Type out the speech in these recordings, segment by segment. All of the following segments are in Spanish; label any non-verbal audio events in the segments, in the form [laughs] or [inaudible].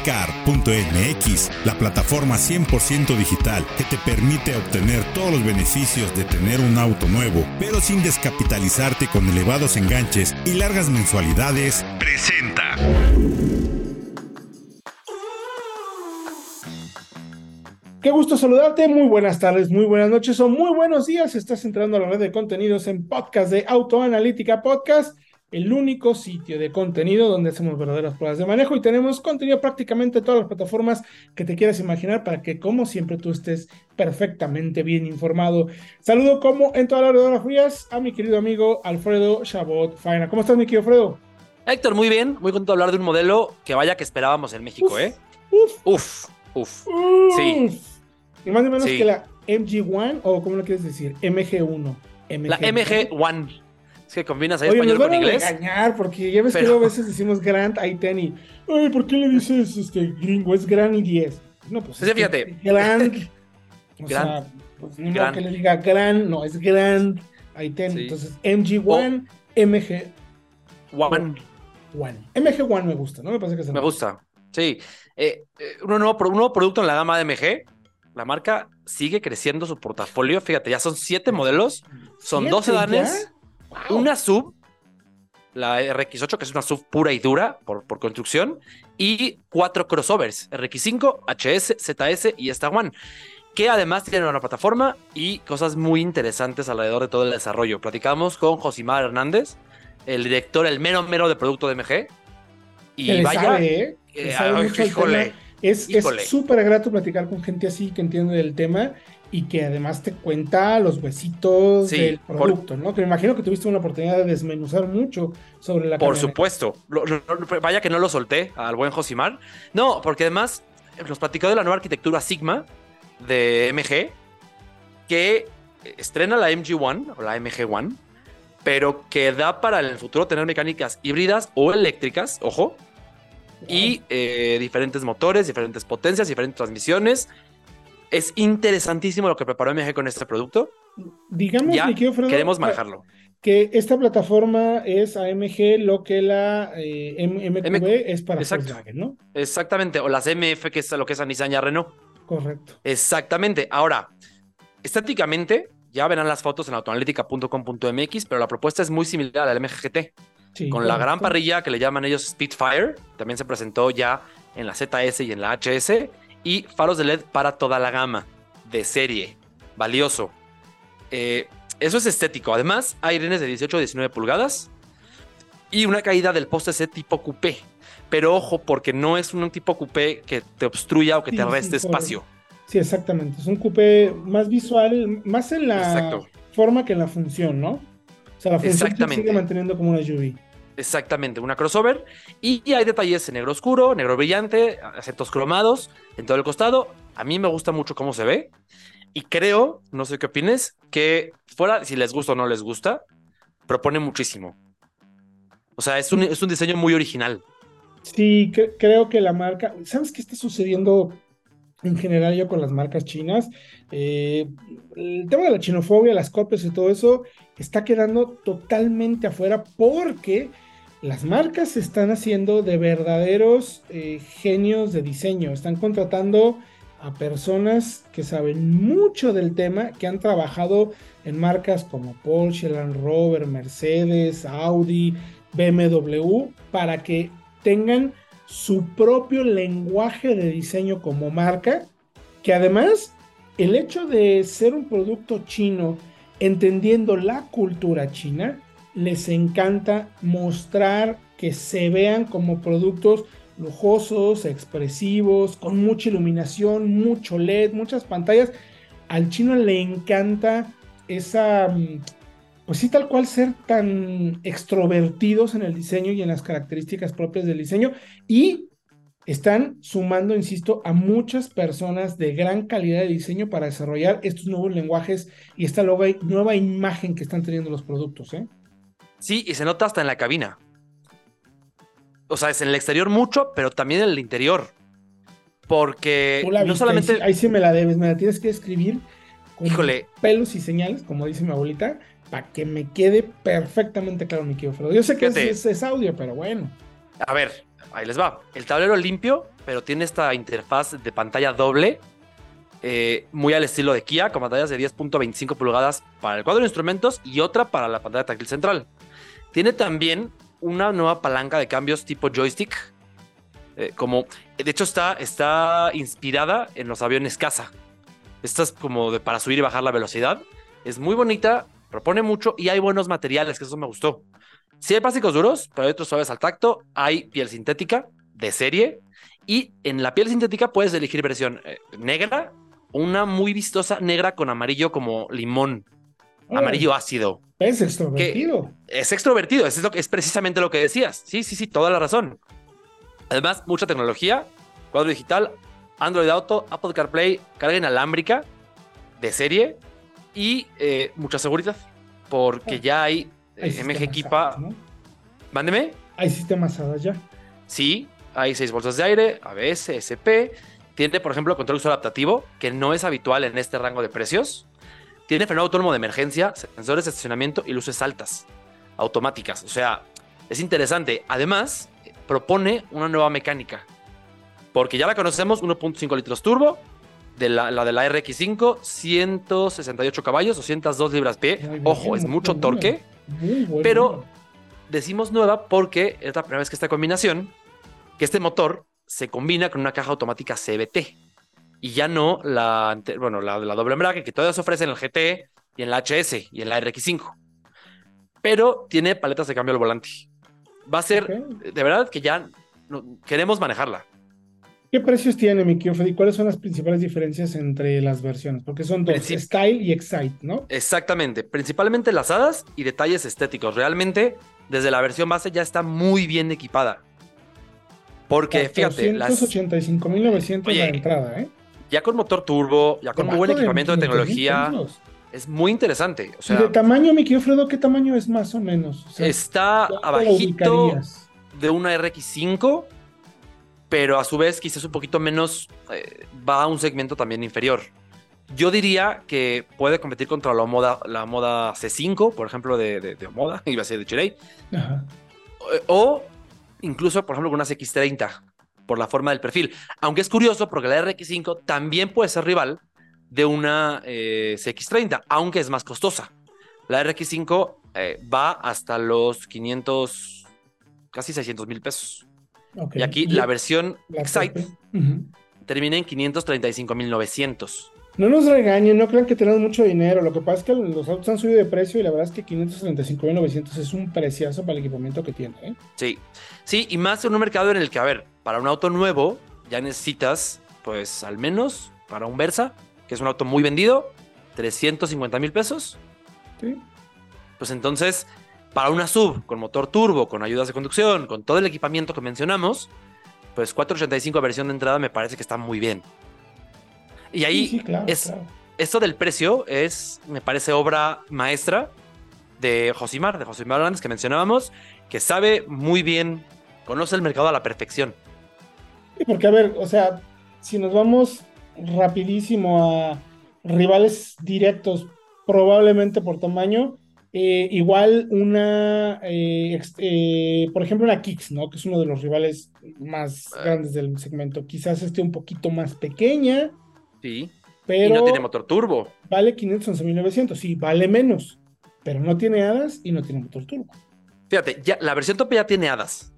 Bitcar.mx, la plataforma 100% digital que te permite obtener todos los beneficios de tener un auto nuevo, pero sin descapitalizarte con elevados enganches y largas mensualidades, presenta. Qué gusto saludarte, muy buenas tardes, muy buenas noches o muy buenos días. Estás entrando a la red de contenidos en podcast de Autoanalítica Podcast el único sitio de contenido donde hacemos verdaderas pruebas de manejo y tenemos contenido prácticamente en todas las plataformas que te quieras imaginar para que, como siempre, tú estés perfectamente bien informado. Saludo como en todas las frías a mi querido amigo Alfredo Chabot Faina. ¿Cómo estás, mi querido Alfredo? Héctor, muy bien, muy contento de hablar de un modelo que vaya que esperábamos en México, ¿eh? Uf, uf, uf. Sí. Y más o menos que la MG1 o ¿cómo lo quieres decir? MG1. MG1. La MG1. Es que combinas ahí español con inglés. A engañar porque ya ves que a veces decimos Grant I-10 y, ay, ¿por qué le dices este gringo? Es Grant y 10. No, pues. Sí, fíjate. Grant. o [laughs] sea, pues ni modo que le diga Grant, no, es Grant I-10. Entonces, MG1, MG. One. One. MG1 me gusta, ¿no? Me parece que se Me gusta. Sí. Eh, eh, un, nuevo, un nuevo producto en la gama de MG. La marca sigue creciendo su portafolio. Fíjate, ya son siete modelos. Son dos sedanes. Una sub, la RX8, que es una sub pura y dura por, por construcción, y cuatro crossovers, RX5, HS, ZS y esta One, que además tienen una plataforma y cosas muy interesantes alrededor de todo el desarrollo. Platicamos con Josimar Hernández, el director, el mero mero de producto de MG. Y vaya, ¿eh? Eh, es súper grato platicar con gente así que entiende del tema y que además te cuenta los huesitos del producto, ¿no? Que me imagino que tuviste una oportunidad de desmenuzar mucho sobre la Por supuesto. vaya que no lo solté al buen Josimar. No, porque además nos platicó de la nueva arquitectura Sigma de MG que estrena la MG1 o la MG1, pero que da para en el futuro tener mecánicas híbridas o eléctricas, ojo, y eh, diferentes motores, diferentes potencias, diferentes transmisiones es interesantísimo lo que preparó MG con este producto. Digamos, ya queremos manejarlo. Que esta plataforma es AMG lo que la eh, MQB es para Volkswagen, ¿no? Exactamente, o las MF, que es lo que es a Nissan y a Renault. Correcto. Exactamente. Ahora, estáticamente, ya verán las fotos en autoanalítica.com.mx, pero la propuesta es muy similar al MGGT. Sí, con la gran parrilla que le llaman ellos Spitfire, también se presentó ya en la ZS y en la HS, y faros de LED para toda la gama de serie. Valioso. Eh, eso es estético. Además, hay irenes de 18 a 19 pulgadas y una caída del poste C tipo coupé. Pero ojo, porque no es un tipo coupé que te obstruya o que te reste espacio. Sí, exactamente. Es un coupé más visual, más en la forma que en la función, ¿no? O sea, la función se sigue manteniendo como una SUV. Exactamente, una crossover. Y hay detalles en negro oscuro, negro brillante, acentos cromados en todo el costado. A mí me gusta mucho cómo se ve. Y creo, no sé qué opines, que fuera, si les gusta o no les gusta, propone muchísimo. O sea, es un, es un diseño muy original. Sí, creo que la marca. ¿Sabes qué está sucediendo en general yo con las marcas chinas? Eh, el tema de la chinofobia, las copias y todo eso está quedando totalmente afuera porque las marcas se están haciendo de verdaderos eh, genios de diseño, están contratando a personas que saben mucho del tema, que han trabajado en marcas como Porsche, Land Rover, Mercedes, Audi, BMW, para que tengan su propio lenguaje de diseño como marca, que además el hecho de ser un producto chino, entendiendo la cultura china, les encanta mostrar que se vean como productos lujosos, expresivos, con mucha iluminación, mucho LED, muchas pantallas. Al chino le encanta esa, mm, pues sí, tal cual ser tan extrovertidos en el diseño y en las características propias del diseño y están sumando, insisto, a muchas personas de gran calidad de diseño para desarrollar estos nuevos lenguajes y esta nueva imagen que están teniendo los productos. ¿eh? Sí, y se nota hasta en la cabina. o sea, es en el exterior mucho, pero también en el interior. Porque no solamente. Ahí sí, me la debes, me la tienes que escribir con Híjole. pelos y señales, como dice mi abuelita, para que me quede perfectamente claro mi Frodo. Yo sé que es, es, audio, pero bueno. A ver, ahí les va. El tablero limpio, pero tiene esta interfaz de pantalla doble, eh, muy al estilo de Kia, con pantallas de 10.25 pulgadas para el cuadro de instrumentos y otra para la pantalla táctil central. Tiene también una nueva palanca de cambios tipo joystick. Eh, como, de hecho, está, está inspirada en los aviones caza. Esta es como de, para subir y bajar la velocidad. Es muy bonita, propone mucho y hay buenos materiales, que eso me gustó. Sí hay plásticos duros, pero hay otros suaves al tacto. Hay piel sintética de serie. Y en la piel sintética puedes elegir versión eh, negra, una muy vistosa negra con amarillo como limón, amarillo ácido. Es extrovertido. es extrovertido, es, es precisamente lo que decías. Sí, sí, sí, toda la razón. Además, mucha tecnología, cuadro digital, Android Auto, Apple CarPlay, carga inalámbrica de serie y eh, mucha seguridad, porque ah, ya hay, eh, MG Equipa. Mándeme. Hay sistemas ADAS ya. Sí, hay seis bolsas de aire, ABS, SP. Tiene, por ejemplo, control uso adaptativo, que no es habitual en este rango de precios. Tiene frenado autónomo de emergencia, sensores de estacionamiento y luces altas, automáticas. O sea, es interesante. Además, propone una nueva mecánica. Porque ya la conocemos, 1.5 litros turbo, de la, de la RX5, 168 caballos, 202 libras pie. Ojo, es mucho torque. pero decimos nueva porque es la primera vez que esta combinación, que este motor se combina con una caja automática CBT y ya no la, bueno, la, la doble embrague que todavía se ofrece en el GT y en la HS y en la RX5. Pero tiene paletas de cambio al volante. Va a ser, de verdad que ya queremos manejarla. ¿Qué precios tiene mi y cuáles son las principales diferencias entre las versiones? Porque son dos, Style y Excite, ¿no? Exactamente, principalmente las hadas y detalles estéticos. Realmente, desde la versión base ya está muy bien equipada. Porque, fíjate, las... 185.900 la entrada, ¿eh? Ya con motor turbo, ya con muy buen equipamiento de, tecnología. Es muy interesante. O sea, de tamaño, mi querido Fredo, qué tamaño es más o menos? está abajito de una RX5, pero a su vez quizás un poquito menos eh, va a un segmento también inferior. Yo diría que puede competir contra la moda, la moda C5, por ejemplo, de, de, moda, [laughs] iba a ser de Chile. O, incluso, por ejemplo, con una X30 por la forma del perfil. Aunque es curioso porque la RX5 también puede ser rival de una eh, CX30, aunque es más costosa. La RX5 eh, va hasta los 500, casi 600 mil pesos. Y aquí la versión Excite termina en 535 mil 900. No nos regañen, no crean que tenemos mucho dinero. Lo que pasa es que los autos han subido de precio y la verdad es que 535.900 es un preciazo para el equipamiento que tiene. ¿eh? Sí, sí, y más en un mercado en el que, a ver, para un auto nuevo ya necesitas, pues al menos para un Versa, que es un auto muy vendido, 350 mil pesos. Sí. Pues entonces, para una sub con motor turbo, con ayudas de conducción, con todo el equipamiento que mencionamos, pues 485 versión de entrada me parece que está muy bien. Y ahí es esto del precio es, me parece, obra maestra de Josimar, de Josimar Hernández que mencionábamos, que sabe muy bien, conoce el mercado a la perfección. Porque a ver, o sea, si nos vamos rapidísimo a rivales directos, probablemente por tamaño, eh, igual una, eh, eh, por ejemplo, una Kicks, ¿no? Que es uno de los rivales más ah. grandes del segmento. Quizás esté un poquito más pequeña, Sí. Pero y no tiene motor turbo. Vale 511.900, sí, vale menos. Pero no tiene hadas y no tiene motor turbo. Fíjate, ya, la versión tope ya tiene hadas.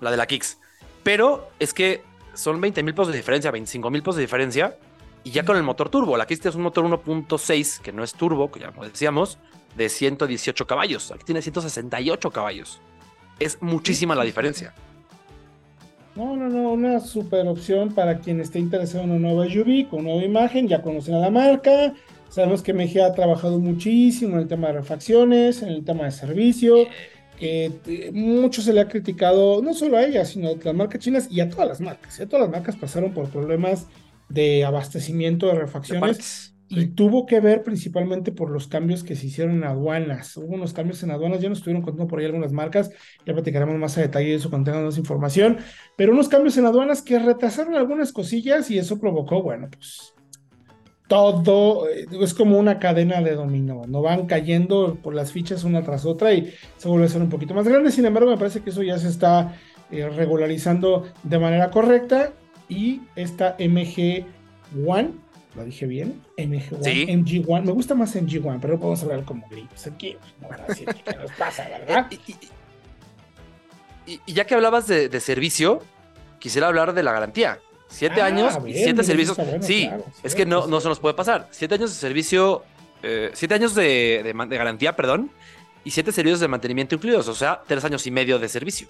La de la Kicks. Pero es que son 20 mil pesos de diferencia, 25 mil pesos de diferencia. Y ya con el motor turbo. La Kicks es un motor 1.6, que no es turbo, que ya lo decíamos, de 118 caballos. Aquí tiene 168 caballos. Es muchísima la diferencia. No, no, no, una super opción para quien esté interesado en una nueva SUV con nueva imagen, ya conocen a la marca, sabemos que Mejía ha trabajado muchísimo en el tema de refacciones, en el tema de servicio, que eh, mucho se le ha criticado, no solo a ella, sino a las marcas chinas y a todas las marcas, todas las marcas pasaron por problemas de abastecimiento de refacciones Y tuvo que ver principalmente por los cambios que se hicieron en aduanas. Hubo unos cambios en aduanas, ya nos estuvieron contando por ahí algunas marcas, ya platicaremos más a detalle de eso cuando tengamos más información, pero unos cambios en aduanas que retrasaron algunas cosillas y eso provocó, bueno, pues todo, eh, es como una cadena de dominó, no van cayendo por las fichas una tras otra y se vuelve a ser un poquito más grande, sin embargo me parece que eso ya se está eh, regularizando de manera correcta y esta MG1 lo dije bien, MG1, MG1, me gusta más MG1, pero podemos hablar como gringos aquí, decir nos pasa, ¿verdad? [laughs] Y, ya que hablabas de, servicio, quisiera hablar de la garantía. Siete ah, años y siete servicios. sí, es que no, no se nos puede pasar. Siete años de servicio, eh, siete años de, de, garantía, perdón, y siete servicios de mantenimiento incluidos, o sea, tres años y medio de servicio.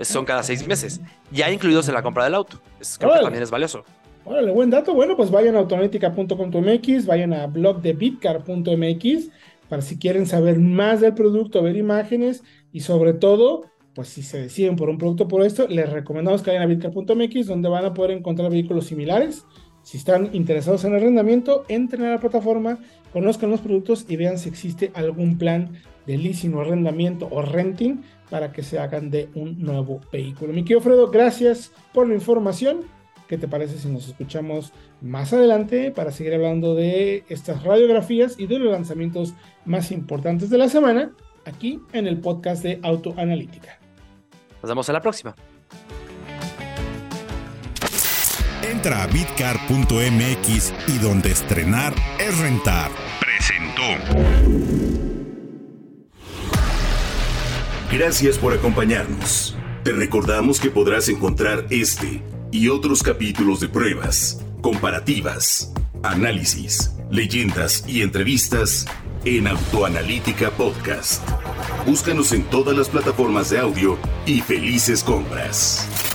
son cada seis meses, ya incluidos en la compra del auto. Es, creo que también es valioso. Órale, buen dato. Bueno, pues vayan a automática.com.mx, vayan a blog de bitcar.mx para si quieren saber más del producto, ver imágenes y sobre todo, pues si se deciden por un producto por esto, les recomendamos que vayan a bitcar.mx donde van a poder encontrar vehículos similares. Si están interesados en arrendamiento, entren a la plataforma, conozcan los productos y vean si existe algún plan de leasing o arrendamiento o renting para que se hagan de un nuevo vehículo. Mi querido Fredo, gracias por la información ¿Qué te parece si nos escuchamos más adelante para seguir hablando de estas radiografías y de los lanzamientos más importantes de la semana aquí en el podcast de Autoanalítica? Nos vemos en la próxima. Entra a bitcar.mx y donde estrenar es rentar. Presentó. Gracias por acompañarnos. Te recordamos que podrás encontrar este y otros capítulos de pruebas, comparativas, análisis, leyendas y entrevistas en Autoanalítica Podcast. Búscanos en todas las plataformas de audio y felices compras.